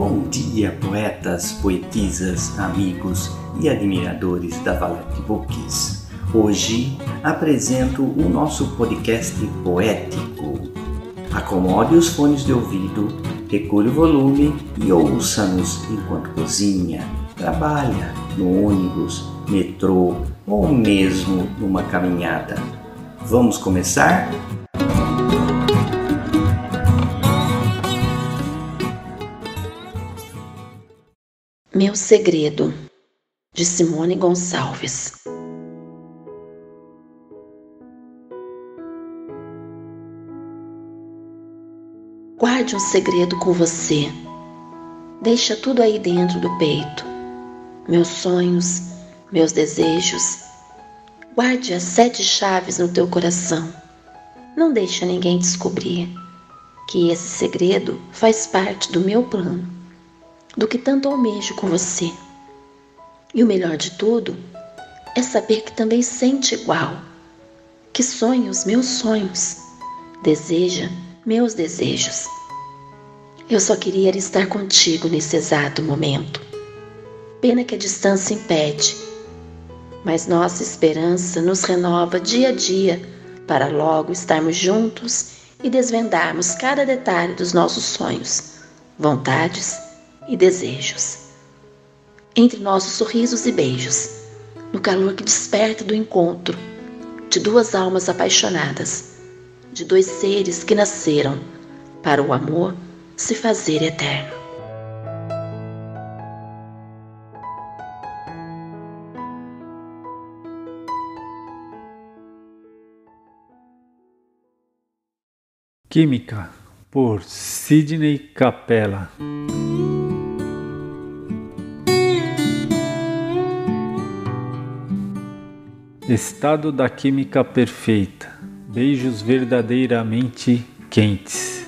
Bom dia, poetas, poetisas, amigos e admiradores da Valete Books. Hoje apresento o nosso podcast poético. Acomode os fones de ouvido, regule o volume e ouça-nos enquanto cozinha, trabalha, no ônibus, metrô ou mesmo numa caminhada. Vamos começar? Meu Segredo, de Simone Gonçalves. Guarde um segredo com você. Deixa tudo aí dentro do peito. Meus sonhos, meus desejos. Guarde as sete chaves no teu coração. Não deixa ninguém descobrir que esse segredo faz parte do meu plano do que tanto almejo com você. E o melhor de tudo é saber que também sente igual, que sonha os meus sonhos, deseja meus desejos. Eu só queria estar contigo nesse exato momento. Pena que a distância impede, mas nossa esperança nos renova dia a dia para logo estarmos juntos e desvendarmos cada detalhe dos nossos sonhos, vontades e desejos. Entre nossos sorrisos e beijos, no calor que desperta do encontro de duas almas apaixonadas, de dois seres que nasceram para o amor se fazer eterno. Química, por Sidney Capella. Estado da química perfeita, beijos verdadeiramente quentes.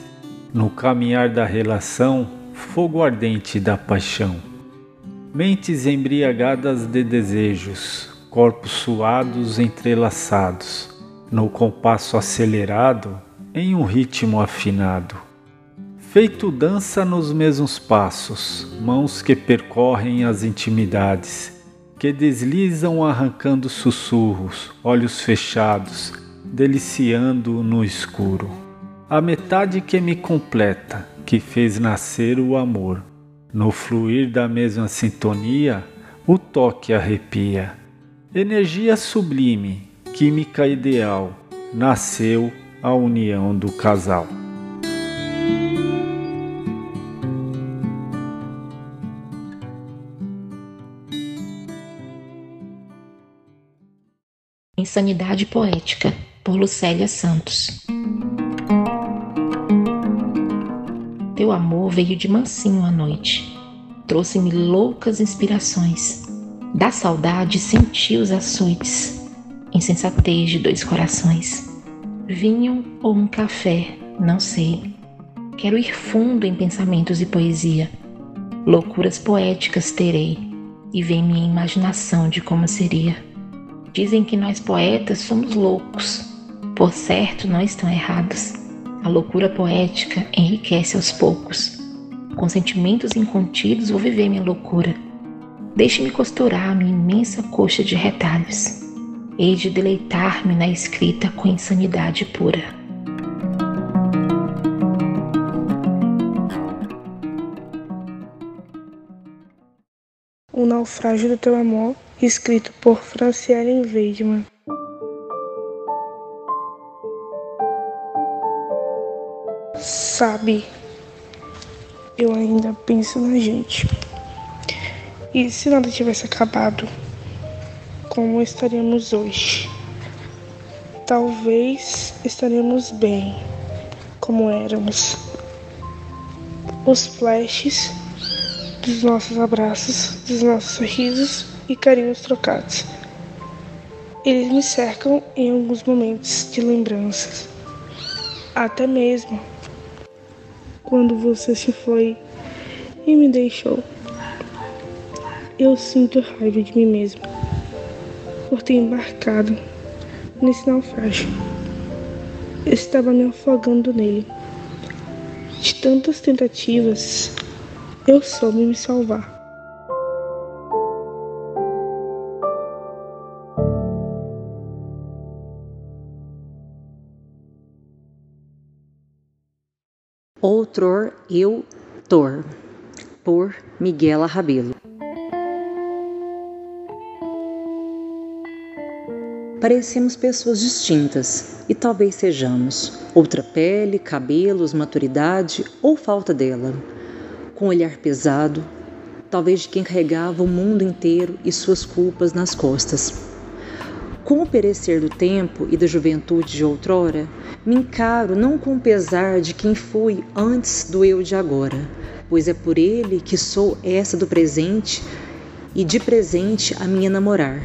No caminhar da relação, fogo ardente da paixão. Mentes embriagadas de desejos, corpos suados entrelaçados, no compasso acelerado, em um ritmo afinado. Feito dança nos mesmos passos, mãos que percorrem as intimidades que deslizam arrancando sussurros, olhos fechados, deliciando no escuro. A metade que me completa, que fez nascer o amor. No fluir da mesma sintonia, o toque arrepia. Energia sublime, química ideal, nasceu a união do casal. Insanidade Poética, por Lucélia Santos. Teu amor veio de mansinho à noite, trouxe-me loucas inspirações. Da saudade senti os açoites, insensatez de dois corações. Vinho ou um café, não sei. Quero ir fundo em pensamentos e poesia. Loucuras poéticas terei, e vem minha imaginação de como seria Dizem que nós poetas somos loucos. Por certo, não estão errados. A loucura poética enriquece aos poucos. Com sentimentos incontidos vou viver minha loucura. Deixe-me costurar minha imensa coxa de retalhos. Hei de deleitar-me na escrita com insanidade pura. O naufrágio do teu amor escrito por Franciele Weidman. Sabe, eu ainda penso na gente. E se nada tivesse acabado, como estaríamos hoje? Talvez estaríamos bem, como éramos. Os flashes dos nossos abraços, dos nossos sorrisos e carinhos trocados. Eles me cercam em alguns momentos de lembranças. Até mesmo quando você se foi e me deixou. Eu sinto raiva de mim mesma por ter embarcado nesse naufrágio. Eu estava me afogando nele. De tantas tentativas, eu soube me salvar. Outror eu tor, por Miguela Rabelo. Parecemos pessoas distintas e talvez sejamos outra pele, cabelos, maturidade ou falta dela, com olhar pesado, talvez de quem carregava o mundo inteiro e suas culpas nas costas. Com o perecer do tempo e da juventude de outrora, me encaro não com pesar de quem fui antes do eu de agora, pois é por ele que sou essa do presente e de presente a minha namorar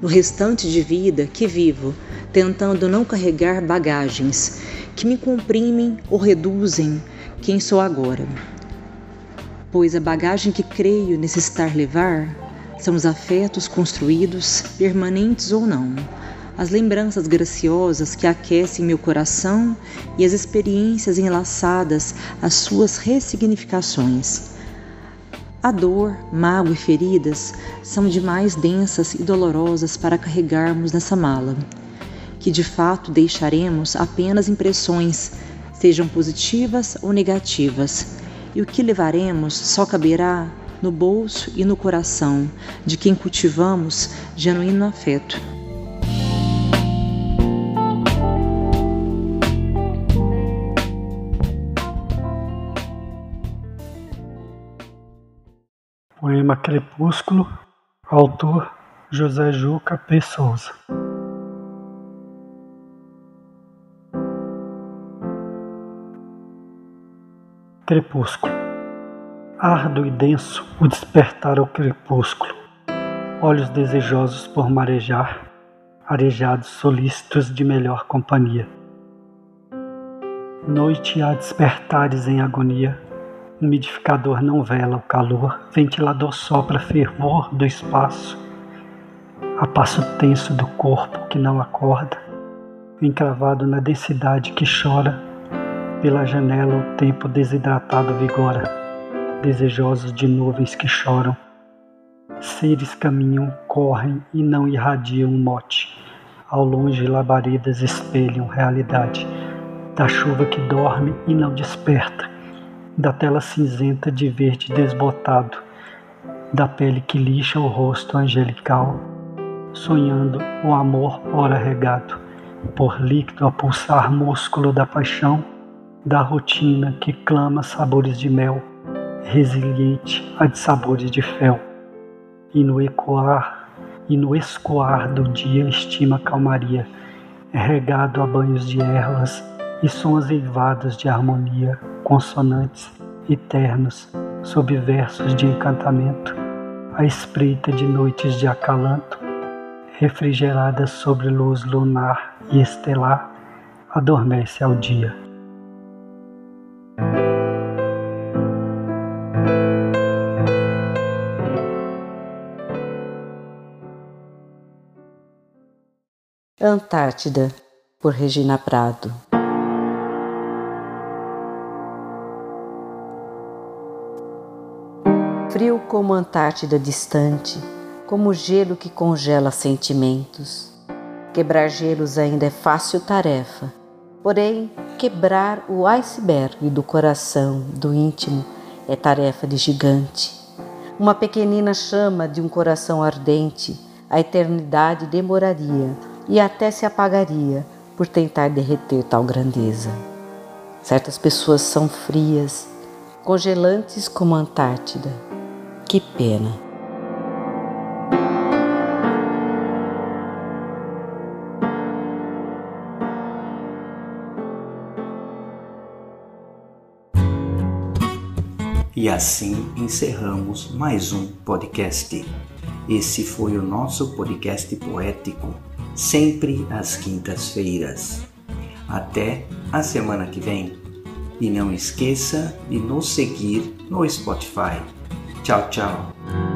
no restante de vida que vivo, tentando não carregar bagagens que me comprimem ou reduzem quem sou agora. Pois a bagagem que creio necessitar levar são os afetos construídos, permanentes ou não, as lembranças graciosas que aquecem meu coração e as experiências enlaçadas às suas ressignificações. A dor, mágoa e feridas são demais densas e dolorosas para carregarmos nessa mala, que de fato deixaremos apenas impressões, sejam positivas ou negativas, e o que levaremos só caberá no bolso e no coração de quem cultivamos genuíno afeto. Poema Crepúsculo, autor José Juca P. Souza. Crepúsculo. Ardo e denso o despertar ao crepúsculo, olhos desejosos por marejar, arejados solícitos de melhor companhia. Noite há despertares em agonia, Umidificador não vela o calor, ventilador sopra fervor do espaço, a passo tenso do corpo que não acorda, encravado na densidade que chora, pela janela o tempo desidratado vigora, desejosos de nuvens que choram. Seres caminham, correm e não irradiam mote. Ao longe labaredas espelham realidade. Da chuva que dorme e não desperta. Da tela cinzenta de verde desbotado, da pele que lixa o rosto angelical, sonhando o amor ora regado, por líquido a pulsar músculo da paixão, da rotina que clama sabores de mel, resiliente a de sabores de fel, e no ecoar e no escoar do dia estima calmaria, regado a banhos de ervas e sons eivados de harmonia, consonantes e ternos, sob versos de encantamento, a espreita de noites de acalanto, refrigeradas sobre luz lunar e estelar, adormece ao dia. Antártida, por Regina Prado. frio como Antártida distante, como gelo que congela sentimentos. Quebrar gelos ainda é fácil tarefa, porém, quebrar o iceberg do coração, do íntimo, é tarefa de gigante. Uma pequenina chama de um coração ardente, a eternidade demoraria e até se apagaria por tentar derreter tal grandeza. Certas pessoas são frias, congelantes como a Antártida que pena. E assim encerramos mais um podcast. Esse foi o nosso podcast poético, sempre às quintas-feiras. Até a semana que vem. E não esqueça de nos seguir no Spotify Tchau, tchau.